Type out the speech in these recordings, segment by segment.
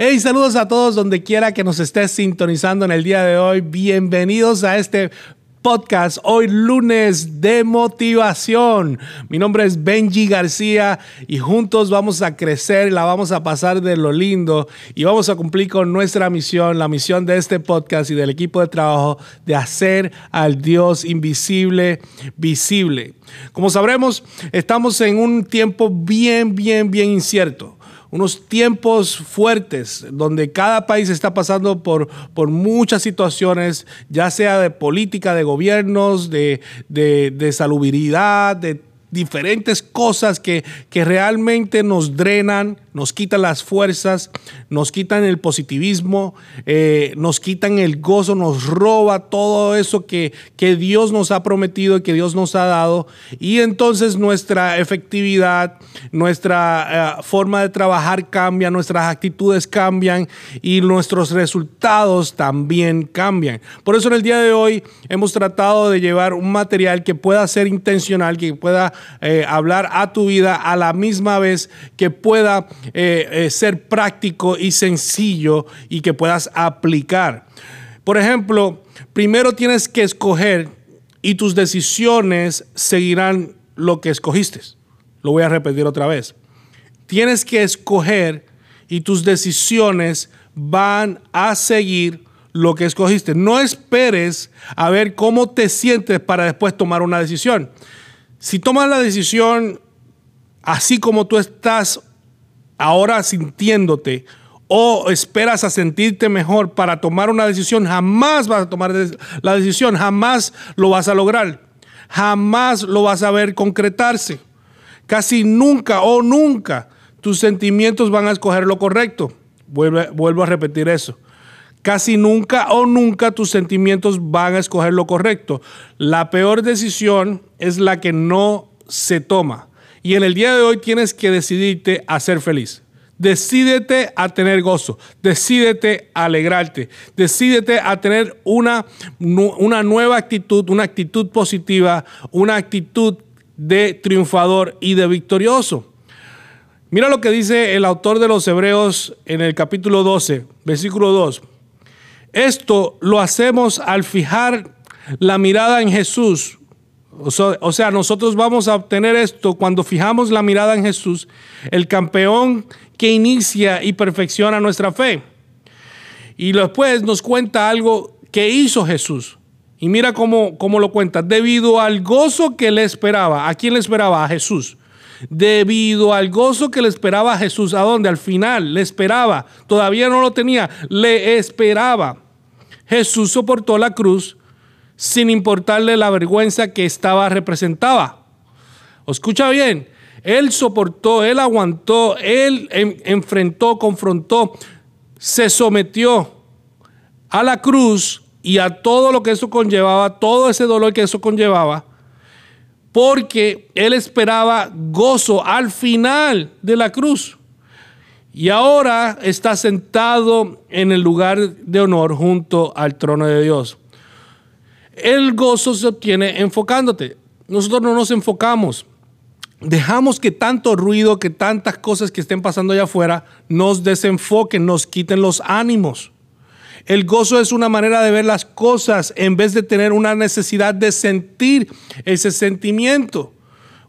Hey, saludos a todos donde quiera que nos estés sintonizando en el día de hoy. Bienvenidos a este podcast hoy lunes de motivación. Mi nombre es Benji García y juntos vamos a crecer, la vamos a pasar de lo lindo y vamos a cumplir con nuestra misión, la misión de este podcast y del equipo de trabajo de hacer al Dios invisible visible. Como sabremos, estamos en un tiempo bien, bien, bien incierto unos tiempos fuertes donde cada país está pasando por, por muchas situaciones, ya sea de política, de gobiernos, de, de, salubridad, de diferentes cosas que, que realmente nos drenan, nos quitan las fuerzas, nos quitan el positivismo, eh, nos quitan el gozo, nos roba todo eso que, que Dios nos ha prometido y que Dios nos ha dado. Y entonces nuestra efectividad, nuestra eh, forma de trabajar cambia, nuestras actitudes cambian y nuestros resultados también cambian. Por eso en el día de hoy hemos tratado de llevar un material que pueda ser intencional, que pueda eh, hablar a tu vida a la misma vez que pueda eh, eh, ser práctico y sencillo y que puedas aplicar. Por ejemplo, primero tienes que escoger y tus decisiones seguirán lo que escogiste. Lo voy a repetir otra vez. Tienes que escoger y tus decisiones van a seguir lo que escogiste. No esperes a ver cómo te sientes para después tomar una decisión. Si tomas la decisión así como tú estás ahora sintiéndote o esperas a sentirte mejor para tomar una decisión, jamás vas a tomar la decisión, jamás lo vas a lograr, jamás lo vas a ver concretarse. Casi nunca o nunca tus sentimientos van a escoger lo correcto. vuelvo a repetir eso. Casi nunca o nunca tus sentimientos van a escoger lo correcto. La peor decisión es la que no se toma. Y en el día de hoy tienes que decidirte a ser feliz. Decídete a tener gozo, decídete a alegrarte, decídete a tener una, una nueva actitud, una actitud positiva, una actitud de triunfador y de victorioso. Mira lo que dice el autor de los Hebreos en el capítulo 12, versículo 2. Esto lo hacemos al fijar la mirada en Jesús, o sea, nosotros vamos a obtener esto cuando fijamos la mirada en Jesús, el campeón que inicia y perfecciona nuestra fe. Y después nos cuenta algo que hizo Jesús. Y mira cómo, cómo lo cuenta. Debido al gozo que le esperaba. ¿A quién le esperaba? A Jesús. Debido al gozo que le esperaba a Jesús. ¿A dónde? Al final. Le esperaba. Todavía no lo tenía. Le esperaba. Jesús soportó la cruz sin importarle la vergüenza que estaba representaba. escucha bien, él soportó, él aguantó, él enfrentó, confrontó, se sometió a la cruz y a todo lo que eso conllevaba, todo ese dolor que eso conllevaba, porque él esperaba gozo al final de la cruz. Y ahora está sentado en el lugar de honor junto al trono de Dios. El gozo se obtiene enfocándote. Nosotros no nos enfocamos. Dejamos que tanto ruido, que tantas cosas que estén pasando allá afuera nos desenfoquen, nos quiten los ánimos. El gozo es una manera de ver las cosas en vez de tener una necesidad de sentir ese sentimiento.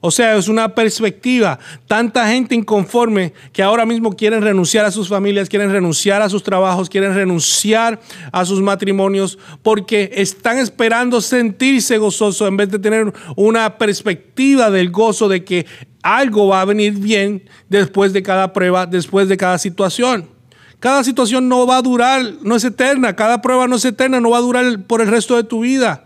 O sea, es una perspectiva. Tanta gente inconforme que ahora mismo quieren renunciar a sus familias, quieren renunciar a sus trabajos, quieren renunciar a sus matrimonios, porque están esperando sentirse gozoso en vez de tener una perspectiva del gozo de que algo va a venir bien después de cada prueba, después de cada situación. Cada situación no va a durar, no es eterna, cada prueba no es eterna, no va a durar por el resto de tu vida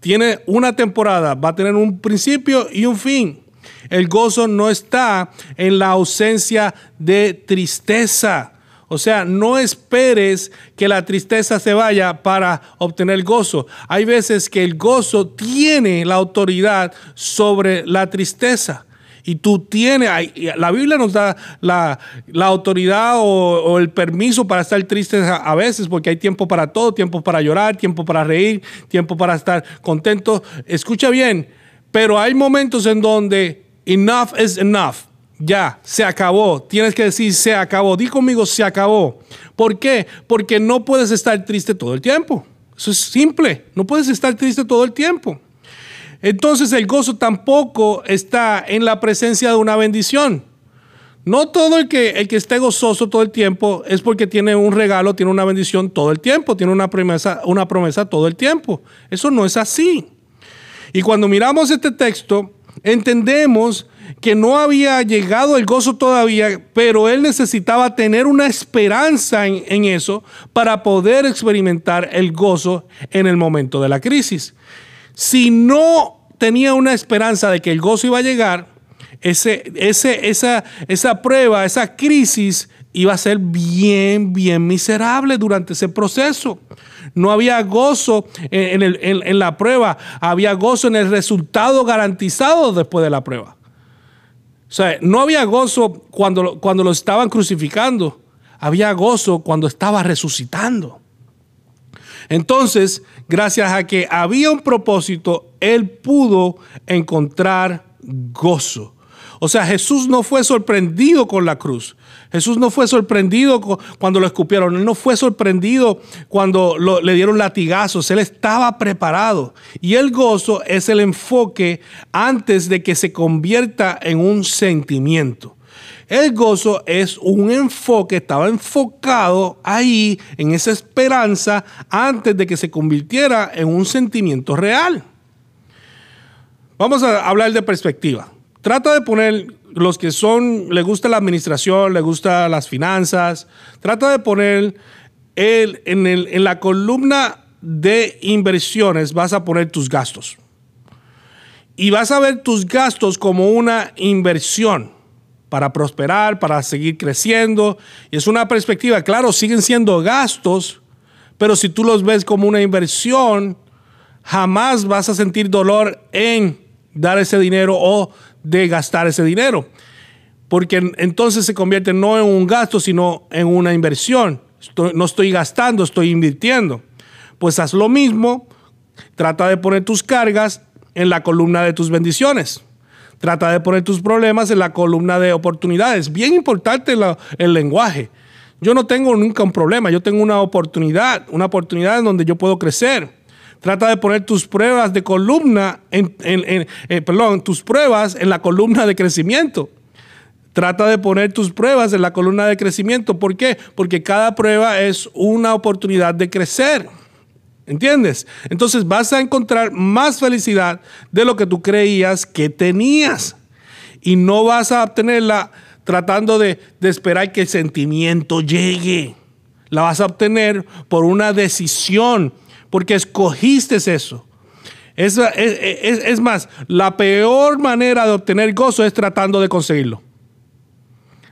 tiene una temporada, va a tener un principio y un fin. El gozo no está en la ausencia de tristeza. O sea, no esperes que la tristeza se vaya para obtener gozo. Hay veces que el gozo tiene la autoridad sobre la tristeza. Y tú tienes, la Biblia nos da la, autoridad o, el permiso para estar tristes a, veces, porque hay tiempo para todo, tiempo para llorar, tiempo para reír, tiempo para estar contento. Escucha bien, pero hay momentos en donde enough is enough. ya, se acabó. Tienes que decir, se acabó. Di conmigo, se acabó. ¿Por qué? Porque no puedes estar triste todo el tiempo. Eso es simple. No puedes estar triste todo el tiempo. Entonces el gozo tampoco está en la presencia de una bendición. No todo el que, el que esté gozoso todo el tiempo es porque tiene un regalo, tiene una bendición todo el tiempo, tiene una promesa, una promesa todo el tiempo. Eso no es así. Y cuando miramos este texto, entendemos que no había llegado el gozo todavía, pero él necesitaba tener una esperanza en, en, eso para poder experimentar el gozo en el momento de la crisis. Si no tenía una esperanza de que el gozo iba a llegar, ese, ese, esa, esa prueba, esa crisis iba a ser bien, bien miserable durante ese proceso. No había gozo en, la prueba, había gozo en el resultado garantizado después de la prueba. O sea, no había gozo cuando, cuando lo estaban crucificando, había gozo cuando estaba resucitando. Entonces, gracias a que había un propósito, él pudo encontrar gozo. O sea, Jesús no fue sorprendido con la cruz. Jesús no fue sorprendido cuando lo escupieron. Él no fue sorprendido cuando le dieron latigazos. Él estaba preparado. Y el gozo es el enfoque antes de que se convierta en un sentimiento. El gozo es un enfoque, estaba enfocado ahí en esa esperanza antes de que se convirtiera en un sentimiento real. Vamos a hablar de perspectiva. Trata de poner los que son, le gusta la administración, le gusta las finanzas, trata de poner el, en, el, en la columna de inversiones, vas a poner tus gastos. Y vas a ver tus gastos como una inversión para prosperar, para seguir creciendo. Y es una perspectiva, claro, siguen siendo gastos, pero si tú los ves como una inversión, jamás vas a sentir dolor en dar ese dinero o de gastar ese dinero. Porque entonces se convierte no en un gasto, sino en una inversión. no estoy gastando, estoy invirtiendo. Pues haz lo mismo, trata de poner tus cargas en la columna de tus bendiciones. Trata de poner tus problemas en la columna de oportunidades. Bien importante el lenguaje. Yo no tengo nunca un problema, yo tengo una oportunidad, una oportunidad en donde yo puedo crecer. Trata de poner tus pruebas de columna, en, eh, perdón, tus pruebas en la columna de crecimiento. Trata de poner tus pruebas en la columna de crecimiento. ¿Por qué? Porque cada prueba es una oportunidad de crecer. ¿Entiendes? Entonces vas a encontrar más felicidad de lo que tú creías que tenías. Y no vas a obtenerla tratando de, esperar que el sentimiento llegue. La vas a obtener por una decisión porque escogiste eso. Es, es, más, la peor manera de obtener gozo es tratando de conseguirlo.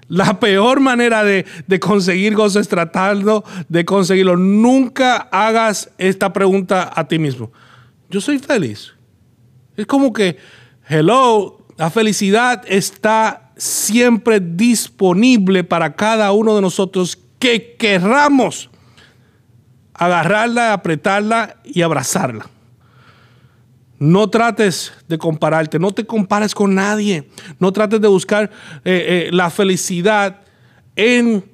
La peor manera de, de, conseguir gozo es tratando de conseguirlo. Nunca hagas esta pregunta a ti mismo. Yo soy feliz. Es como que, hello, la felicidad está siempre disponible para cada uno de nosotros que querramos agarrarla, apretarla y abrazarla. No trates de compararte, no te compares con nadie, no trates de buscar eh, eh, la felicidad en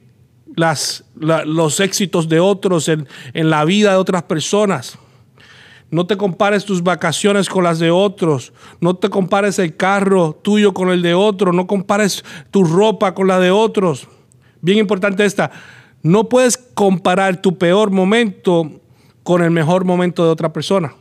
los éxitos de otros, en, en la vida de otras personas. No te compares tus vacaciones con las de otros. No te compares el carro tuyo con el de otro. No compares tu ropa con la de otros. Bien importante esta. No puedes comparar tu peor momento con el mejor momento de otra persona.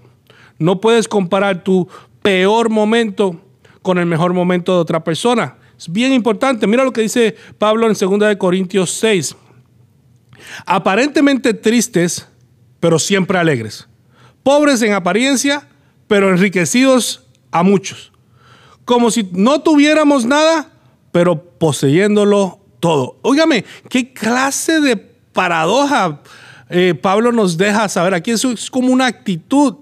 No puedes comparar tu peor momento con el mejor momento de otra persona. Es bien importante. Mira lo que dice Pablo en 2 Corintios 6. Aparentemente tristes, pero siempre alegres. Pobres en apariencia, pero enriquecidos a muchos. Como si no tuviéramos nada, pero poseyéndolo todo. Óigame, ¿qué clase de paradoja eh, Pablo nos deja saber? Aquí es como una actitud.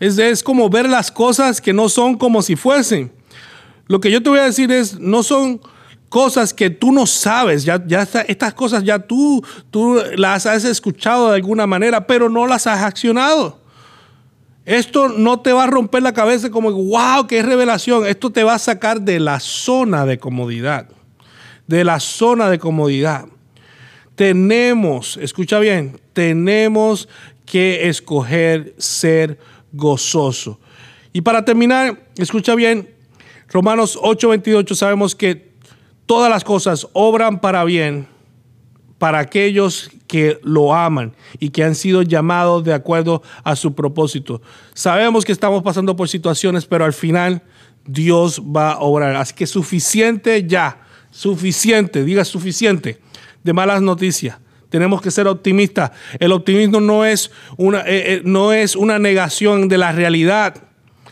Es, es como ver las cosas que no son como si fuesen. Lo que yo te voy a decir es, no son cosas que tú no sabes, ya, ya estas cosas ya tú, tú las has escuchado de alguna manera, pero no las has accionado. Esto no te va a romper la cabeza como, wow, qué revelación. Esto te va a sacar de la zona de comodidad. De la zona de comodidad. Tenemos, escucha bien, tenemos que escoger ser gozoso. Y para terminar, escucha bien, Romanos 8:28 sabemos que todas las cosas obran para bien para aquellos que lo aman y que han sido llamados de acuerdo a su propósito. Sabemos que estamos pasando por situaciones, pero al final Dios va a obrar. Así que suficiente ya, suficiente, diga suficiente de malas noticias. Tenemos que ser optimistas. El optimismo no es una, eh, eh, no es una negación de la realidad.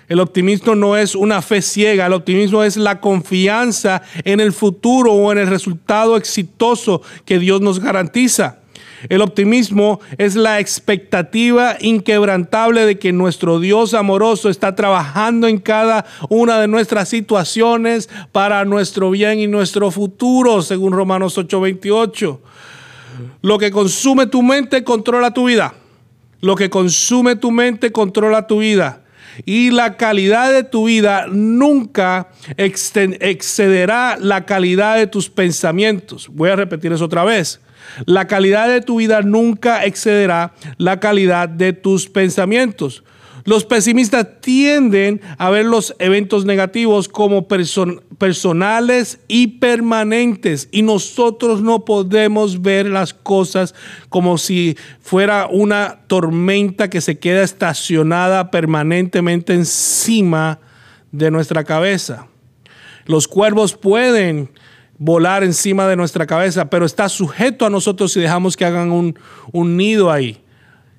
El optimismo no es una fe ciega, el optimismo es la confianza en el futuro o en el resultado exitoso que Dios nos garantiza. El optimismo es la expectativa inquebrantable de que nuestro Dios amoroso está trabajando en cada una de nuestras situaciones para nuestro bien y nuestro futuro, según Romanos 8:28. Lo que consume tu mente controla tu vida. Lo que consume tu mente controla tu vida y la calidad de tu vida nunca excederá la calidad de tus pensamientos. Voy a repetir eso otra vez. La calidad de tu vida nunca excederá la calidad de tus pensamientos. Los pesimistas tienden a ver los eventos negativos como personales y permanentes y nosotros no podemos ver las cosas como si fuera una tormenta que se queda estacionada permanentemente encima de nuestra cabeza. Los cuervos pueden volar encima de nuestra cabeza, pero está sujeto a nosotros si dejamos que hagan un, un nido ahí,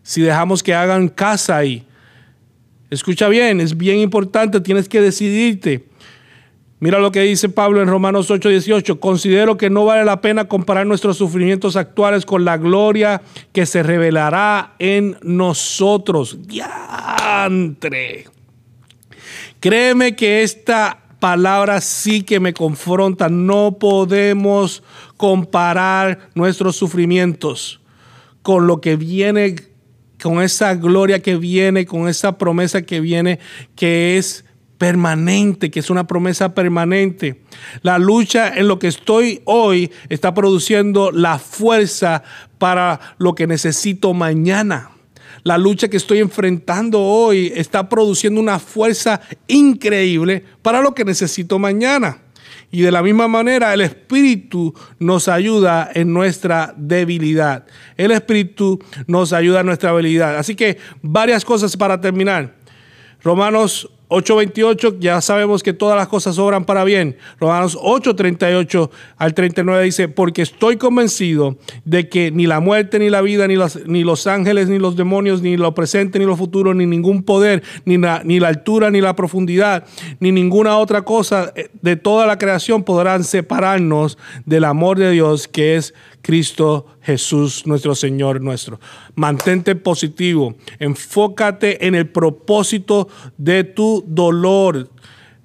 si dejamos que hagan casa ahí. Escucha bien, es bien importante, tienes que decidirte. Mira lo que dice Pablo en Romanos 8:18. Considero que no vale la pena comparar nuestros sufrimientos actuales con la gloria que se revelará en nosotros. Diantre. Créeme que esta palabra sí que me confronta. No podemos comparar nuestros sufrimientos con lo que viene con esa gloria que viene, con esa promesa que viene, que es permanente, que es una promesa permanente. La lucha en lo que estoy hoy está produciendo la fuerza para lo que necesito mañana. La lucha que estoy enfrentando hoy está produciendo una fuerza increíble para lo que necesito mañana. Y de la misma manera el Espíritu nos ayuda en nuestra debilidad. El Espíritu nos ayuda en nuestra debilidad. Así que varias cosas para terminar. Romanos 8:28, ya sabemos que todas las cosas obran para bien. Romanos 8:38 al 39 dice, porque estoy convencido de que ni la muerte, ni la vida, ni los, ni los ángeles, ni los demonios, ni lo presente, ni lo futuro, ni ningún poder, ni la, ni la altura, ni la profundidad, ni ninguna otra cosa de toda la creación podrán separarnos del amor de Dios que es Cristo Jesús, nuestro Señor nuestro. Mantente positivo, enfócate en el propósito de tu dolor,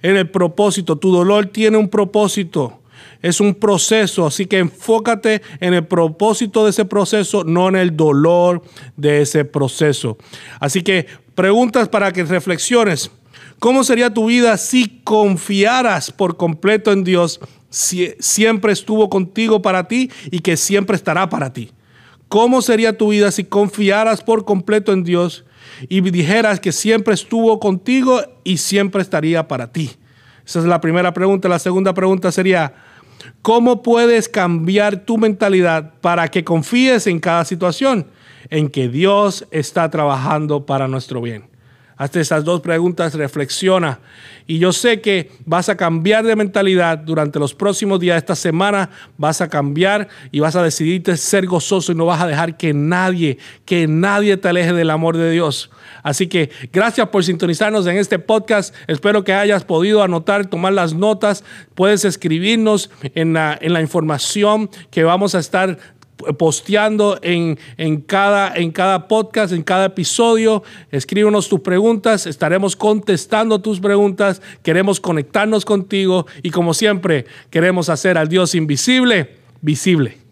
en el propósito. Tu dolor tiene un propósito. Es un proceso, así que enfócate en el propósito de ese proceso, no en el dolor de ese proceso. Así que preguntas para que reflexiones. ¿Cómo sería tu vida si confiaras por completo en Dios siempre estuvo contigo para ti y que siempre estará para ti. ¿Cómo sería tu vida si confiaras por completo en Dios y dijeras que siempre estuvo contigo y siempre estaría para ti? Esa es la primera pregunta. La segunda pregunta sería, ¿cómo puedes cambiar tu mentalidad para que confíes en cada situación en que Dios está trabajando para nuestro bien? Hazte esas dos preguntas, reflexiona. Y yo sé que vas a cambiar de mentalidad durante los próximos días de esta semana. Vas a cambiar y vas a decidirte ser gozoso y no vas a dejar que nadie, que nadie te aleje del amor de Dios. Así que gracias por sintonizarnos en este podcast. Espero que hayas podido anotar, tomar las notas. Puedes escribirnos en la, en la información que vamos a estar posteando en, cada, en cada podcast, en cada episodio. Escríbenos tus preguntas, estaremos contestando tus preguntas. Queremos conectarnos contigo y como siempre, queremos hacer al Dios invisible visible.